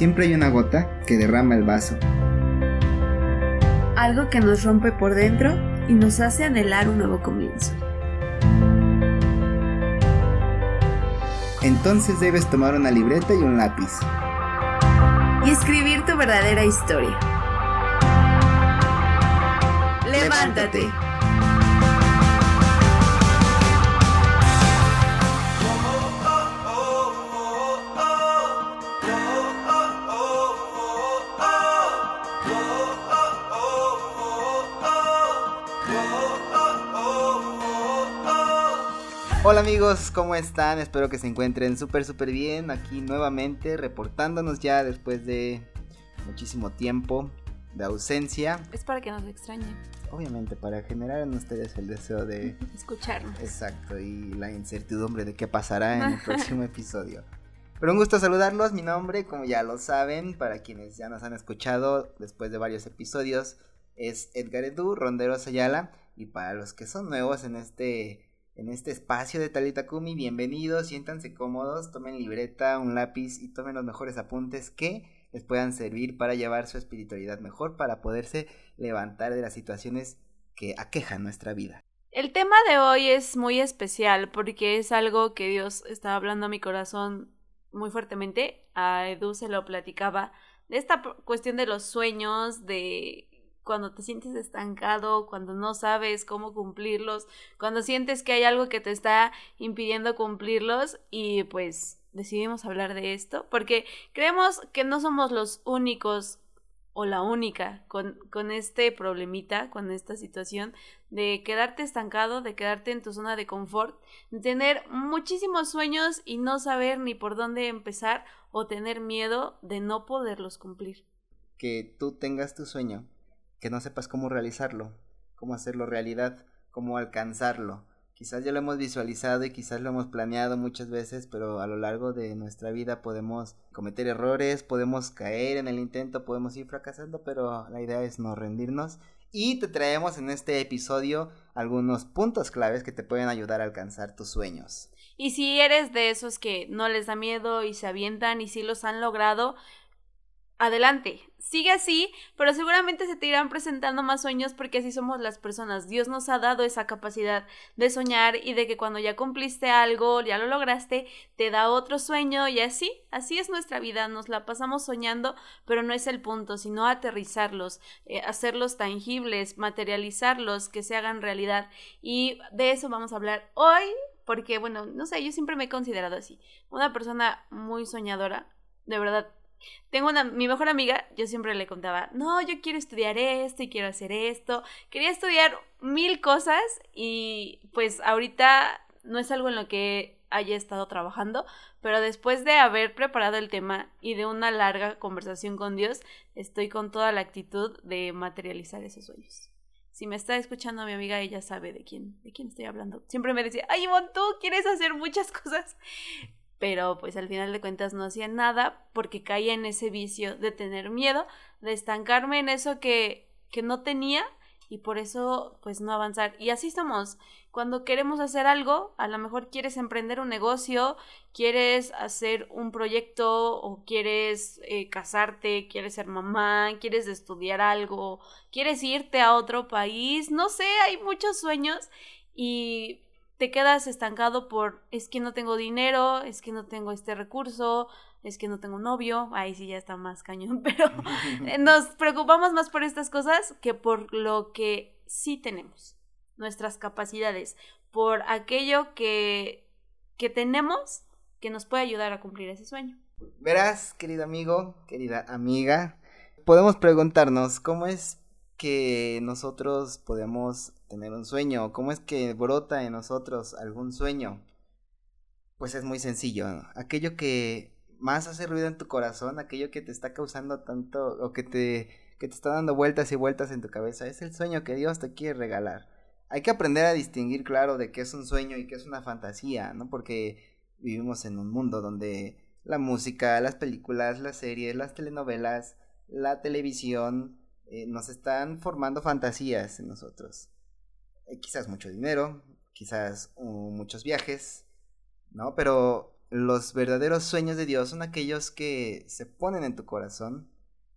siempre hay una gota que derrama el vaso. Algo que nos rompe por dentro y nos hace anhelar un nuevo comienzo. Entonces debes tomar una libreta y un lápiz. Y escribir tu verdadera historia. Levántate. Hola amigos, ¿cómo están? Espero que se encuentren súper súper bien aquí nuevamente reportándonos ya después de muchísimo tiempo de ausencia. Es para que nos extrañen. Obviamente, para generar en ustedes el deseo de escucharnos. Exacto, y la incertidumbre de qué pasará en el próximo episodio. Pero un gusto saludarlos, mi nombre, como ya lo saben, para quienes ya nos han escuchado después de varios episodios, es Edgar Edu, Rondero Sayala, y para los que son nuevos en este en este espacio de Talitakumi. Bienvenidos, siéntanse cómodos, tomen libreta, un lápiz y tomen los mejores apuntes que les puedan servir para llevar su espiritualidad mejor, para poderse levantar de las situaciones que aquejan nuestra vida. El tema de hoy es muy especial porque es algo que Dios está hablando a mi corazón muy fuertemente. A Edu se lo platicaba de esta cuestión de los sueños, de cuando te sientes estancado, cuando no sabes cómo cumplirlos, cuando sientes que hay algo que te está impidiendo cumplirlos y pues decidimos hablar de esto porque creemos que no somos los únicos o la única con, con este problemita, con esta situación de quedarte estancado, de quedarte en tu zona de confort, de tener muchísimos sueños y no saber ni por dónde empezar o tener miedo de no poderlos cumplir. Que tú tengas tu sueño que no sepas cómo realizarlo, cómo hacerlo realidad, cómo alcanzarlo. Quizás ya lo hemos visualizado y quizás lo hemos planeado muchas veces, pero a lo largo de nuestra vida podemos cometer errores, podemos caer en el intento, podemos ir fracasando, pero la idea es no rendirnos. Y te traemos en este episodio algunos puntos claves que te pueden ayudar a alcanzar tus sueños. Y si eres de esos que no les da miedo y se avientan y sí los han logrado, adelante, sigue así, pero seguramente se te irán presentando más sueños porque así somos las personas. Dios nos ha dado esa capacidad de soñar y de que cuando ya cumpliste algo, ya lo lograste, te da otro sueño y así, así es nuestra vida, nos la pasamos soñando, pero no es el punto, sino aterrizarlos, eh, hacerlos tangibles, materializarlos, que se hagan realidad. Y de eso vamos a hablar hoy, porque bueno, no sé, yo siempre me he considerado así, una persona muy soñadora, de verdad tengo una, mi mejor amiga, yo siempre le contaba, no, yo quiero estudiar esto y quiero hacer esto. Quería estudiar mil cosas y pues ahorita no es algo en lo que haya estado trabajando, pero después de haber preparado el tema y de una larga conversación con Dios, estoy con toda la actitud de materializar esos sueños. Si me está escuchando mi amiga, ella sabe de quién, de quién estoy hablando. Siempre me decía, ay, Ivonne, tú quieres hacer muchas cosas pero pues al final de cuentas no hacía nada porque caía en ese vicio de tener miedo, de estancarme en eso que, que no tenía y por eso pues no avanzar. Y así estamos. Cuando queremos hacer algo, a lo mejor quieres emprender un negocio, quieres hacer un proyecto o quieres eh, casarte, quieres ser mamá, quieres estudiar algo, quieres irte a otro país, no sé, hay muchos sueños y te quedas estancado por es que no tengo dinero, es que no tengo este recurso, es que no tengo novio, ahí sí ya está más cañón, pero nos preocupamos más por estas cosas que por lo que sí tenemos, nuestras capacidades, por aquello que, que tenemos que nos puede ayudar a cumplir ese sueño. Verás, querido amigo, querida amiga, podemos preguntarnos cómo es que nosotros podemos tener un sueño? ¿Cómo es que brota en nosotros algún sueño? Pues es muy sencillo. Aquello que más hace ruido en tu corazón, aquello que te está causando tanto o que te, que te está dando vueltas y vueltas en tu cabeza, es el sueño que Dios te quiere regalar. Hay que aprender a distinguir, claro, de qué es un sueño y qué es una fantasía, ¿no? Porque vivimos en un mundo donde la música, las películas, las series, las telenovelas, la televisión, eh, nos están formando fantasías en nosotros. Eh, quizás mucho dinero, quizás uh, muchos viajes, ¿no? Pero los verdaderos sueños de Dios son aquellos que se ponen en tu corazón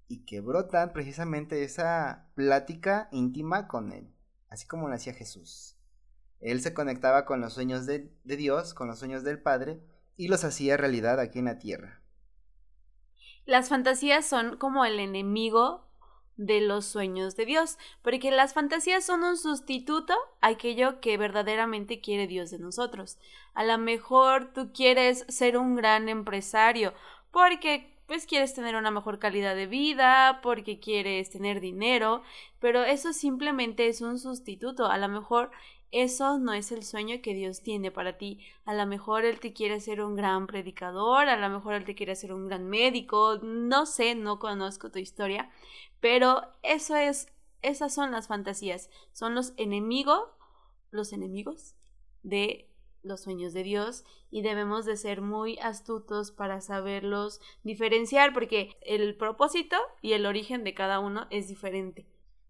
y que brotan precisamente esa plática íntima con Él, así como lo hacía Jesús. Él se conectaba con los sueños de, de Dios, con los sueños del Padre, y los hacía realidad aquí en la tierra. Las fantasías son como el enemigo de los sueños de Dios, porque las fantasías son un sustituto a aquello que verdaderamente quiere Dios de nosotros. A lo mejor tú quieres ser un gran empresario porque pues quieres tener una mejor calidad de vida, porque quieres tener dinero, pero eso simplemente es un sustituto. A lo mejor eso no es el sueño que Dios tiene para ti. A lo mejor Él te quiere ser un gran predicador, a lo mejor Él te quiere ser un gran médico, no sé, no conozco tu historia, pero eso es, esas son las fantasías, son los enemigos, los enemigos de los sueños de Dios y debemos de ser muy astutos para saberlos diferenciar porque el propósito y el origen de cada uno es diferente.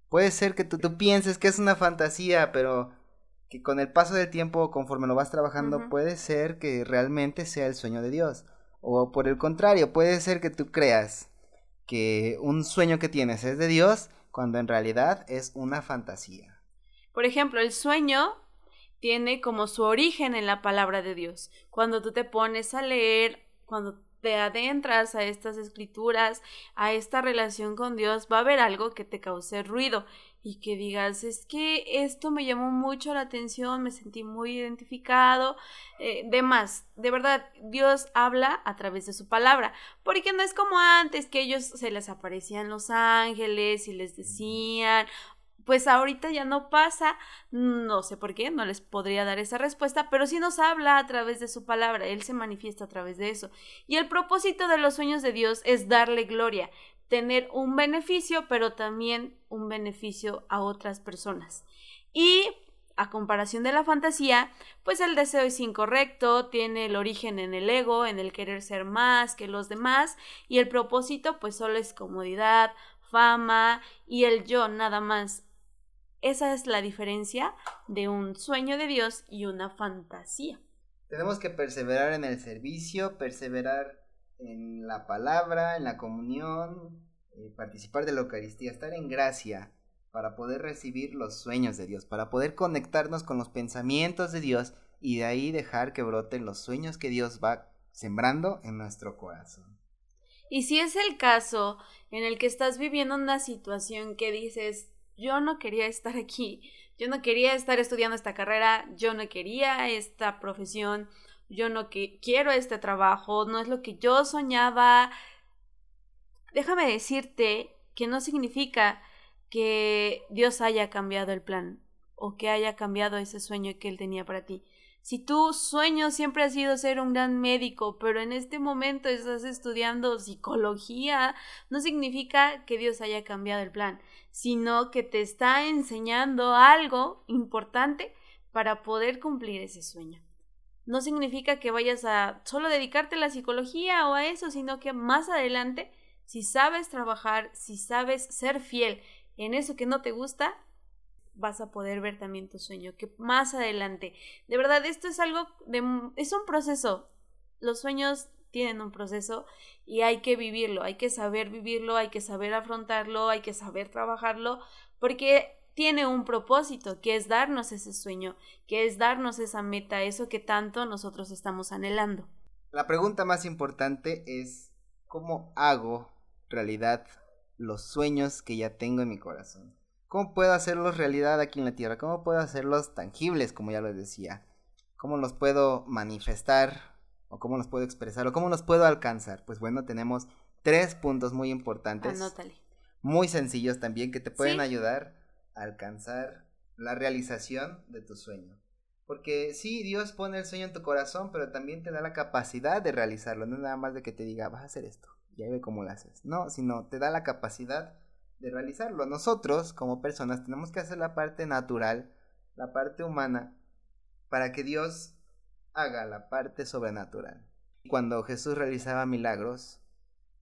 Puede ser que tú, tú pienses que es una fantasía, pero que con el paso del tiempo, conforme lo vas trabajando, puede ser que realmente sea el sueño de Dios. O por el contrario, puede ser que tú creas que un sueño que tienes es de Dios cuando en realidad es una fantasía. Por ejemplo, el sueño tiene como su origen en la palabra de Dios. Cuando tú te pones a leer, cuando te adentras a estas escrituras, a esta relación con Dios, va a haber algo que te cause ruido y que digas, es que esto me llamó mucho la atención, me sentí muy identificado, eh, demás. De verdad, Dios habla a través de su palabra, porque no es como antes que ellos se les aparecían los ángeles y les decían, pues ahorita ya no pasa, no sé por qué, no les podría dar esa respuesta, pero sí nos habla a través de su palabra, Él se manifiesta a través de eso. Y el propósito de los sueños de Dios es darle gloria, tener un beneficio, pero también un beneficio a otras personas. Y a comparación de la fantasía, pues el deseo es incorrecto, tiene el origen en el ego, en el querer ser más que los demás, y el propósito pues solo es comodidad, fama y el yo nada más. Esa es la diferencia de un sueño de Dios y una fantasía. Tenemos que perseverar en el servicio, perseverar en la palabra, en la comunión, eh, participar de la Eucaristía, estar en gracia para poder recibir los sueños de Dios, para poder conectarnos con los pensamientos de Dios y de ahí dejar que broten los sueños que Dios va sembrando en nuestro corazón. Y si es el caso en el que estás viviendo una situación que dices, yo no quería estar aquí, yo no quería estar estudiando esta carrera, yo no quería esta profesión, yo no quiero este trabajo, no es lo que yo soñaba. Déjame decirte que no significa que Dios haya cambiado el plan o que haya cambiado ese sueño que Él tenía para ti. Si tu sueño siempre ha sido ser un gran médico, pero en este momento estás estudiando psicología, no significa que Dios haya cambiado el plan, sino que te está enseñando algo importante para poder cumplir ese sueño no significa que vayas a solo dedicarte a la psicología o a eso, sino que más adelante, si sabes trabajar, si sabes ser fiel en eso que no te gusta, vas a poder ver también tu sueño, que más adelante, de verdad, esto es algo de, es un proceso. Los sueños tienen un proceso y hay que vivirlo, hay que saber vivirlo, hay que saber afrontarlo, hay que saber trabajarlo, porque tiene un propósito, que es darnos ese sueño, que es darnos esa meta, eso que tanto nosotros estamos anhelando. La pregunta más importante es, ¿cómo hago realidad los sueños que ya tengo en mi corazón? ¿Cómo puedo hacerlos realidad aquí en la tierra? ¿Cómo puedo hacerlos tangibles, como ya lo decía? ¿Cómo los puedo manifestar? ¿O cómo los puedo expresar? ¿O cómo los puedo alcanzar? Pues bueno, tenemos tres puntos muy importantes. Anótale. Muy sencillos también que te pueden ayudar alcanzar la realización de tu sueño. Porque sí, Dios pone el sueño en tu corazón, pero también te da la capacidad de realizarlo. No es nada más de que te diga, vas a hacer esto, ya ve cómo lo haces. No, sino te da la capacidad de realizarlo. Nosotros, como personas, tenemos que hacer la parte natural, la parte humana, para que Dios haga la parte sobrenatural. Cuando Jesús realizaba milagros,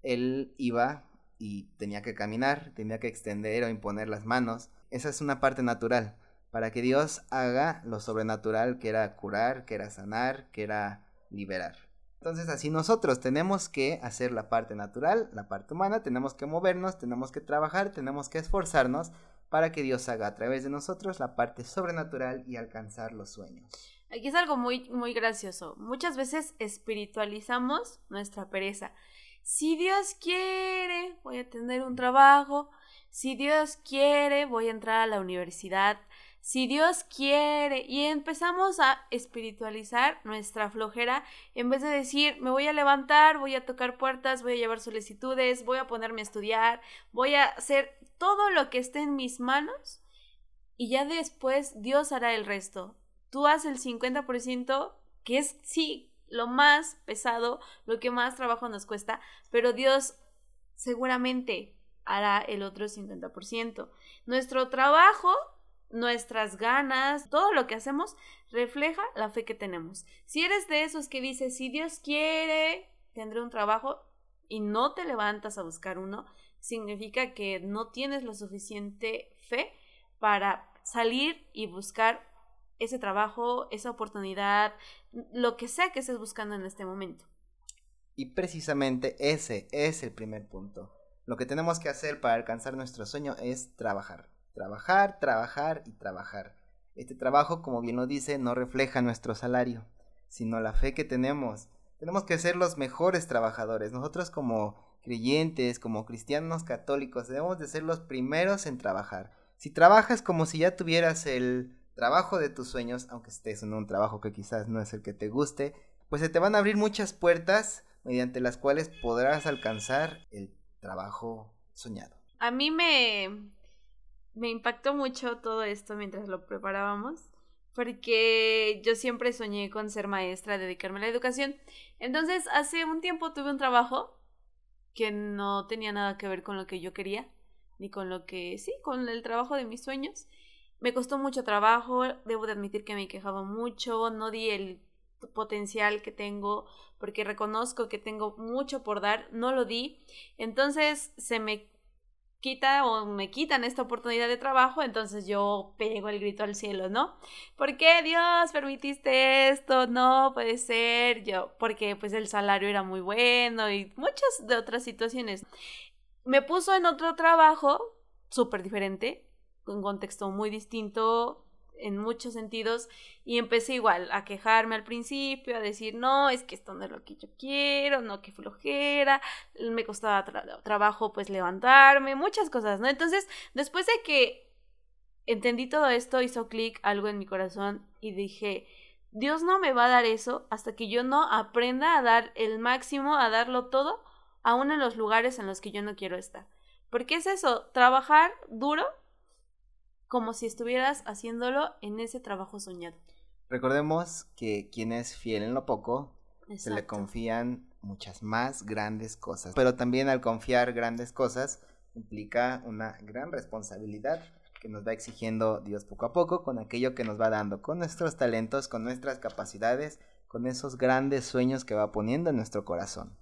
Él iba y tenía que caminar, tenía que extender o imponer las manos, esa es una parte natural, para que Dios haga lo sobrenatural que era curar, que era sanar, que era liberar. Entonces así nosotros tenemos que hacer la parte natural, la parte humana, tenemos que movernos, tenemos que trabajar, tenemos que esforzarnos para que Dios haga a través de nosotros la parte sobrenatural y alcanzar los sueños. Aquí es algo muy, muy gracioso. Muchas veces espiritualizamos nuestra pereza. Si Dios quiere, voy a tener un trabajo. Si Dios quiere, voy a entrar a la universidad. Si Dios quiere. Y empezamos a espiritualizar nuestra flojera en vez de decir, me voy a levantar, voy a tocar puertas, voy a llevar solicitudes, voy a ponerme a estudiar, voy a hacer todo lo que esté en mis manos. Y ya después Dios hará el resto. Tú haces el 50%, que es, sí, lo más pesado, lo que más trabajo nos cuesta, pero Dios seguramente hará el otro 50%. Nuestro trabajo, nuestras ganas, todo lo que hacemos refleja la fe que tenemos. Si eres de esos que dices, si Dios quiere, tendré un trabajo y no te levantas a buscar uno, significa que no tienes la suficiente fe para salir y buscar ese trabajo, esa oportunidad, lo que sea que estés buscando en este momento. Y precisamente ese es el primer punto. Lo que tenemos que hacer para alcanzar nuestro sueño es trabajar. Trabajar, trabajar y trabajar. Este trabajo, como bien lo dice, no refleja nuestro salario, sino la fe que tenemos. Tenemos que ser los mejores trabajadores. Nosotros como creyentes, como cristianos católicos, debemos de ser los primeros en trabajar. Si trabajas como si ya tuvieras el trabajo de tus sueños, aunque estés en un trabajo que quizás no es el que te guste, pues se te van a abrir muchas puertas mediante las cuales podrás alcanzar el trabajo soñado. A mí me, me impactó mucho todo esto mientras lo preparábamos, porque yo siempre soñé con ser maestra, dedicarme a la educación. Entonces, hace un tiempo tuve un trabajo que no tenía nada que ver con lo que yo quería, ni con lo que, sí, con el trabajo de mis sueños. Me costó mucho trabajo, debo de admitir que me quejaba mucho, no di el potencial que tengo porque reconozco que tengo mucho por dar, no lo di. Entonces se me quita o me quitan esta oportunidad de trabajo, entonces yo pego el grito al cielo, ¿no? ¿Por qué Dios permitiste esto? No puede ser, yo, porque pues el salario era muy bueno y muchas de otras situaciones. Me puso en otro trabajo súper diferente, un contexto muy distinto en muchos sentidos y empecé igual a quejarme al principio, a decir, no, es que esto no es lo que yo quiero, no, que flojera, me costaba trabajo pues levantarme, muchas cosas, ¿no? Entonces, después de que entendí todo esto, hizo clic algo en mi corazón y dije, Dios no me va a dar eso hasta que yo no aprenda a dar el máximo, a darlo todo, aún en los lugares en los que yo no quiero estar. Porque es eso, trabajar duro como si estuvieras haciéndolo en ese trabajo soñado. Recordemos que quien es fiel en lo poco, se le confían muchas más grandes cosas. Pero también al confiar grandes cosas implica una gran responsabilidad que nos va exigiendo Dios poco a poco con aquello que nos va dando, con nuestros talentos, con nuestras capacidades, con esos grandes sueños que va poniendo en nuestro corazón.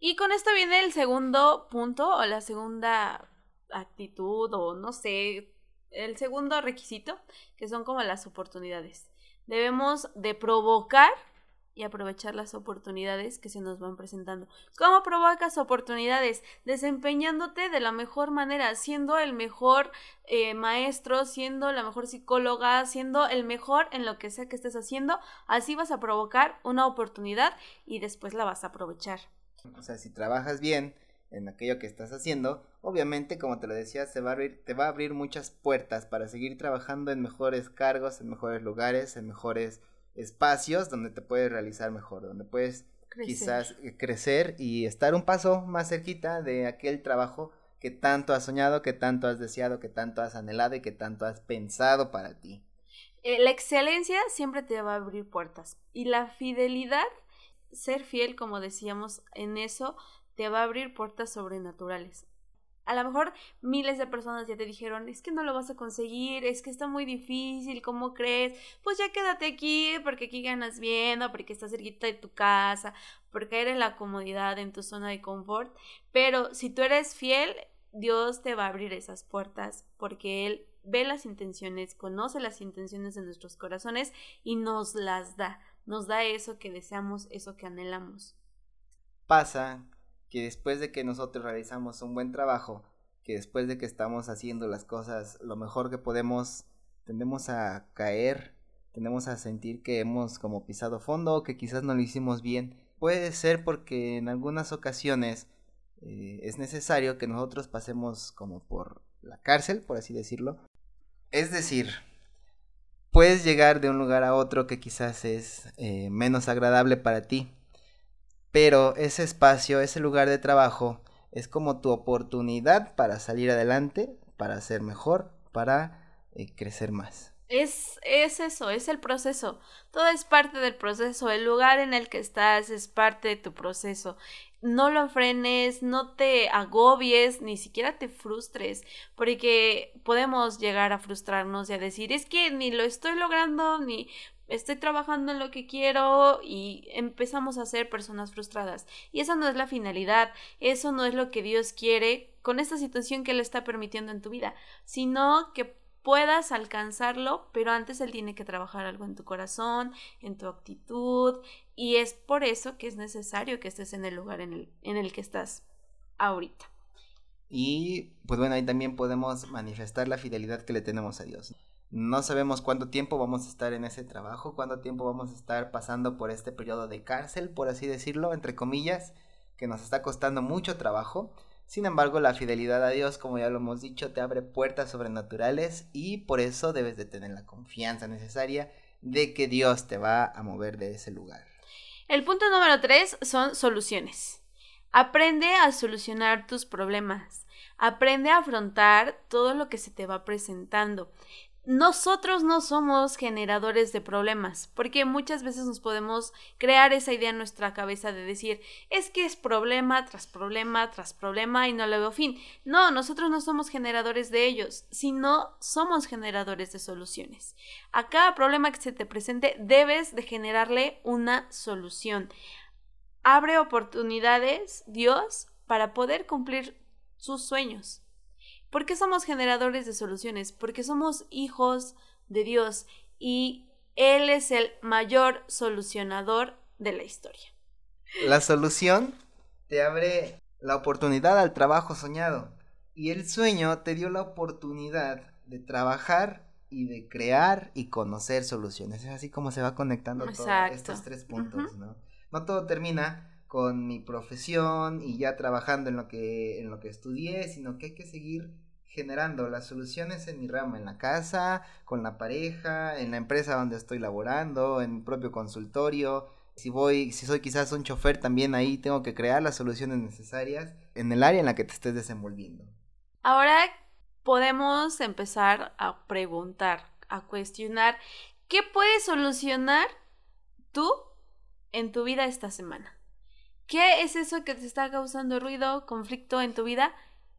Y con esto viene el segundo punto o la segunda actitud o no sé, el segundo requisito, que son como las oportunidades. Debemos de provocar y aprovechar las oportunidades que se nos van presentando. ¿Cómo provocas oportunidades? Desempeñándote de la mejor manera, siendo el mejor eh, maestro, siendo la mejor psicóloga, siendo el mejor en lo que sea que estés haciendo. Así vas a provocar una oportunidad y después la vas a aprovechar. O sea, si trabajas bien, en aquello que estás haciendo, obviamente, como te lo decía, se va a abrir, te va a abrir muchas puertas para seguir trabajando en mejores cargos, en mejores lugares, en mejores espacios donde te puedes realizar mejor, donde puedes quizás eh, crecer y estar un paso más cerquita de aquel trabajo que tanto has soñado, que tanto has deseado, que tanto has anhelado y que tanto has pensado para ti. Eh, la excelencia siempre te va a abrir puertas y la fidelidad, ser fiel, como decíamos en eso, te va a abrir puertas sobrenaturales. A lo mejor miles de personas ya te dijeron, es que no lo vas a conseguir, es que está muy difícil, ¿cómo crees? Pues ya quédate aquí, porque aquí ganas bien, o porque estás cerquita de tu casa, porque eres la comodidad en tu zona de confort. Pero si tú eres fiel, Dios te va a abrir esas puertas, porque Él ve las intenciones, conoce las intenciones de nuestros corazones y nos las da nos da eso que deseamos, eso que anhelamos. Pasa que después de que nosotros realizamos un buen trabajo, que después de que estamos haciendo las cosas lo mejor que podemos, tendemos a caer, tendemos a sentir que hemos como pisado fondo que quizás no lo hicimos bien. Puede ser porque en algunas ocasiones eh, es necesario que nosotros pasemos como por la cárcel, por así decirlo. Es decir, puedes llegar de un lugar a otro que quizás es eh, menos agradable para ti, pero ese espacio, ese lugar de trabajo, es como tu oportunidad para salir adelante, para ser mejor, para eh, crecer más. Es, es eso, es el proceso. Todo es parte del proceso. El lugar en el que estás es parte de tu proceso. No lo frenes, no te agobies, ni siquiera te frustres, porque podemos llegar a frustrarnos y a decir, es que ni lo estoy logrando, ni estoy trabajando en lo que quiero y empezamos a ser personas frustradas. Y esa no es la finalidad, eso no es lo que Dios quiere con esta situación que Él está permitiendo en tu vida, sino que puedas alcanzarlo, pero antes Él tiene que trabajar algo en tu corazón, en tu actitud, y es por eso que es necesario que estés en el lugar en el, en el que estás ahorita. Y pues bueno, ahí también podemos manifestar la fidelidad que le tenemos a Dios. No sabemos cuánto tiempo vamos a estar en ese trabajo, cuánto tiempo vamos a estar pasando por este periodo de cárcel, por así decirlo, entre comillas, que nos está costando mucho trabajo. Sin embargo, la fidelidad a Dios, como ya lo hemos dicho, te abre puertas sobrenaturales y por eso debes de tener la confianza necesaria de que Dios te va a mover de ese lugar. El punto número tres son soluciones. Aprende a solucionar tus problemas. Aprende a afrontar todo lo que se te va presentando nosotros no somos generadores de problemas, porque muchas veces nos podemos crear esa idea en nuestra cabeza de decir, es que es problema tras problema tras problema y no le veo fin. No, nosotros no somos generadores de ellos, sino somos generadores de soluciones. A cada problema que se te presente debes de generarle una solución. Abre oportunidades, Dios, para poder cumplir sus sueños. ¿Por qué somos generadores de soluciones? Porque somos hijos de Dios y Él es el mayor solucionador de la historia. La solución te abre la oportunidad al trabajo soñado y el sueño te dio la oportunidad de trabajar y de crear y conocer soluciones. Es así como se va conectando todos estos tres puntos, ¿no? No todo termina con mi profesión y ya trabajando en lo que en lo que estudié, sino que hay que seguir generando las soluciones en mi rama, en la casa, con la pareja, en la empresa donde estoy laborando, en mi propio consultorio. Si voy, si soy quizás un chofer, también ahí tengo que crear las soluciones necesarias en el área en la que te estés desenvolviendo. Ahora podemos empezar a preguntar, a cuestionar, ¿qué puedes solucionar tú en tu vida esta semana? ¿Qué es eso que te está causando ruido, conflicto en tu vida?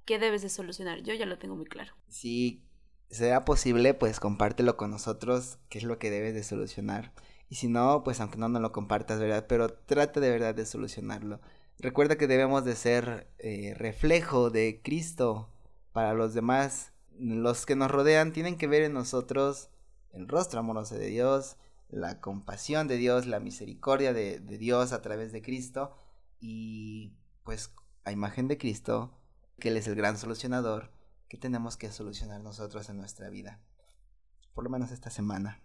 qué debes de solucionar. Yo ya lo tengo muy claro. Si sea posible, pues compártelo con nosotros, qué es lo que debes de solucionar. Y si no, pues aunque no nos lo compartas, ¿verdad? Pero trata de verdad de solucionarlo. Recuerda que debemos de ser eh, reflejo de Cristo para los demás. Los que nos rodean tienen que ver en nosotros el rostro amoroso de Dios, la compasión de Dios, la misericordia de Dios a través de Cristo. Y pues a imagen de Cristo que Él es el gran solucionador, que tenemos que solucionar nosotros en nuestra vida. Por lo menos esta semana.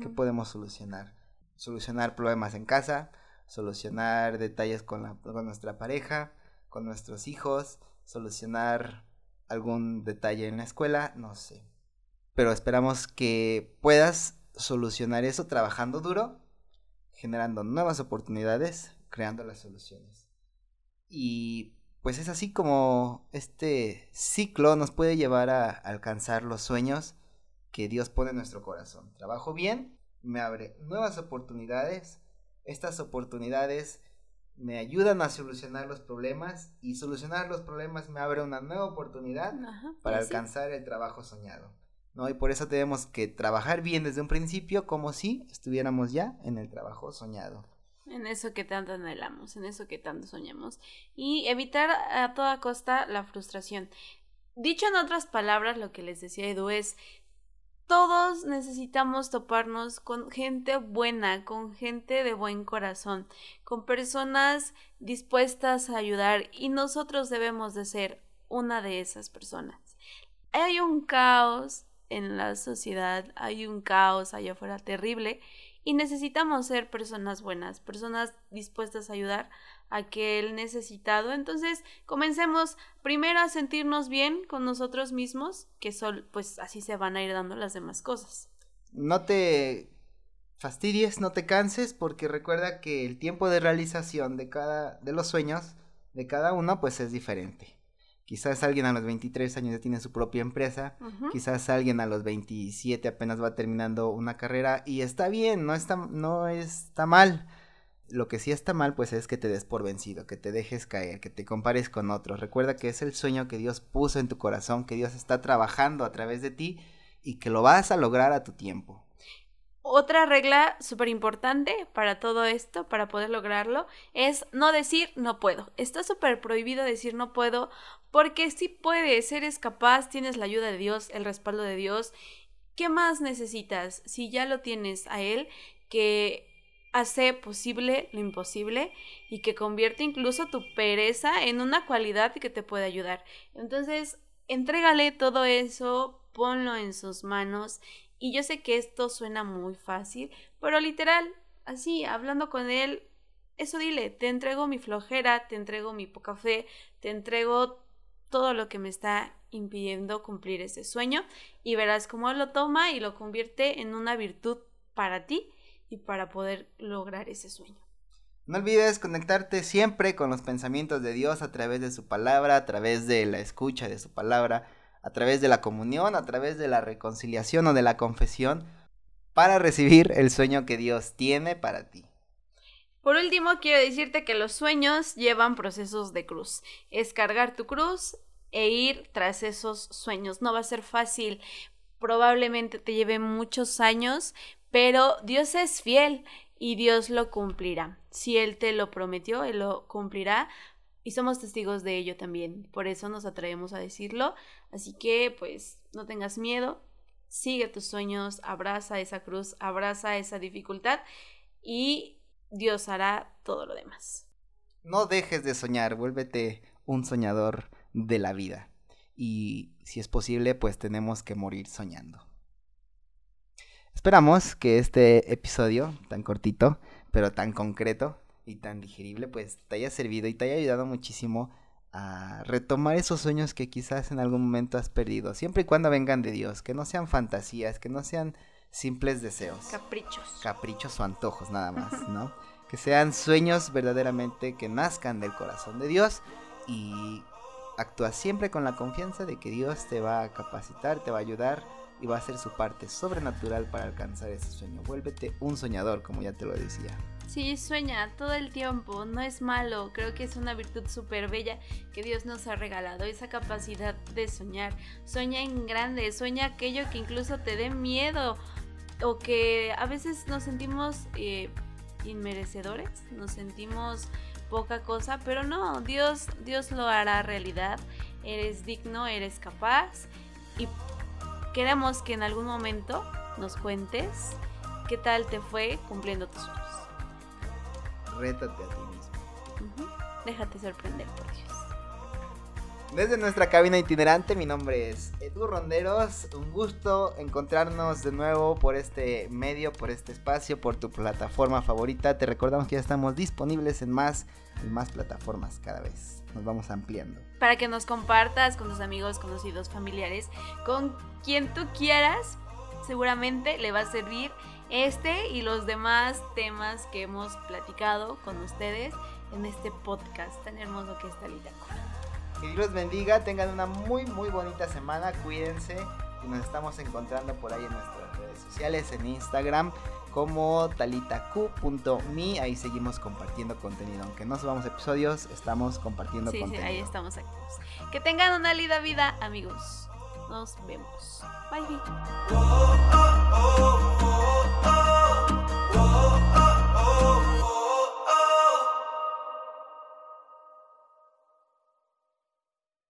¿Qué podemos solucionar? Solucionar problemas en casa, solucionar detalles con, la, con nuestra pareja, con nuestros hijos, solucionar algún detalle en la escuela, no sé. Pero esperamos que puedas solucionar eso trabajando duro, generando nuevas oportunidades, creando las soluciones. Y pues es así como este ciclo nos puede llevar a alcanzar los sueños que Dios pone en nuestro corazón. Trabajo bien, me abre nuevas oportunidades, estas oportunidades me ayudan a solucionar los problemas y solucionar los problemas me abre una nueva oportunidad para alcanzar el trabajo soñado. ¿no? Y por eso tenemos que trabajar bien desde un principio como si estuviéramos ya en el trabajo soñado en eso que tanto anhelamos, en eso que tanto soñamos, y evitar a toda costa la frustración. Dicho en otras palabras, lo que les decía Edu es, todos necesitamos toparnos con gente buena, con gente de buen corazón, con personas dispuestas a ayudar y nosotros debemos de ser una de esas personas. Hay un caos en la sociedad, hay un caos allá afuera terrible y necesitamos ser personas buenas, personas dispuestas a ayudar a aquel necesitado. Entonces, comencemos primero a sentirnos bien con nosotros mismos, que son, pues así se van a ir dando las demás cosas. No te fastidies, no te canses, porque recuerda que el tiempo de realización de cada de los sueños de cada uno pues es diferente. Quizás alguien a los 23 años ya tiene su propia empresa, quizás alguien a los 27 apenas va terminando una carrera y está bien, no está, no está mal. Lo que sí está mal pues es que te des por vencido, que te dejes caer, que te compares con otros. Recuerda que es el sueño que Dios puso en tu corazón, que Dios está trabajando a través de ti y que lo vas a lograr a tu tiempo. Otra regla súper importante para todo esto, para poder lograrlo, es no decir no puedo. Está súper prohibido decir no puedo porque si puedes, eres capaz, tienes la ayuda de Dios, el respaldo de Dios. ¿Qué más necesitas? Si ya lo tienes a Él, que hace posible lo imposible y que convierte incluso tu pereza en una cualidad que te puede ayudar. Entonces, entrégale todo eso, ponlo en sus manos y yo sé que esto suena muy fácil, pero literal, así, hablando con él, eso dile, te entrego mi flojera, te entrego mi poca fe, te entrego todo lo que me está impidiendo cumplir ese sueño y verás cómo lo toma y lo convierte en una virtud para ti y para poder lograr ese sueño. No olvides conectarte siempre con los pensamientos de Dios a través de su palabra, a través de la escucha de su palabra a través de la comunión, a través de la reconciliación o de la confesión, para recibir el sueño que Dios tiene para ti. Por último, quiero decirte que los sueños llevan procesos de cruz. Es cargar tu cruz e ir tras esos sueños. No va a ser fácil, probablemente te lleve muchos años, pero Dios es fiel y Dios lo cumplirá. Si Él te lo prometió, Él lo cumplirá. Y somos testigos de ello también. Por eso nos atrevemos a decirlo. Así que, pues, no tengas miedo. Sigue tus sueños, abraza esa cruz, abraza esa dificultad y Dios hará todo lo demás. No dejes de soñar, vuélvete un soñador de la vida. Y si es posible, pues tenemos que morir soñando. Esperamos que este episodio, tan cortito, pero tan concreto, y tan digerible, pues te haya servido y te haya ayudado muchísimo a retomar esos sueños que quizás en algún momento has perdido, siempre y cuando vengan de Dios, que no sean fantasías, que no sean simples deseos. Caprichos. Caprichos o antojos nada más, ¿no? que sean sueños verdaderamente que nazcan del corazón de Dios y actúa siempre con la confianza de que Dios te va a capacitar, te va a ayudar y va a hacer su parte sobrenatural para alcanzar ese sueño. Vuélvete un soñador, como ya te lo decía. Sí, sueña todo el tiempo, no es malo, creo que es una virtud súper bella que Dios nos ha regalado, esa capacidad de soñar. Sueña en grande, sueña aquello que incluso te dé miedo o que a veces nos sentimos eh, inmerecedores, nos sentimos poca cosa, pero no, Dios, Dios lo hará realidad, eres digno, eres capaz y queremos que en algún momento nos cuentes qué tal te fue cumpliendo tus sueños rétate a ti mismo. Déjate sorprender por Dios. Desde nuestra cabina itinerante, mi nombre es Edu Ronderos. Un gusto encontrarnos de nuevo por este medio, por este espacio, por tu plataforma favorita. Te recordamos que ya estamos disponibles en más, en más plataformas cada vez. Nos vamos ampliando. Para que nos compartas con tus amigos, conocidos, familiares, con quien tú quieras, seguramente le va a servir este y los demás temas que hemos platicado con ustedes en este podcast tan hermoso que es Talita Que Dios los bendiga, tengan una muy muy bonita semana, cuídense y nos estamos encontrando por ahí en nuestras redes sociales, en Instagram como talitacu.me, ahí seguimos compartiendo contenido, aunque no subamos episodios, estamos compartiendo contenido. Sí, ahí estamos activos. Que tengan una linda vida, amigos. Nos vemos. Bye. bye. Oh, oh, oh.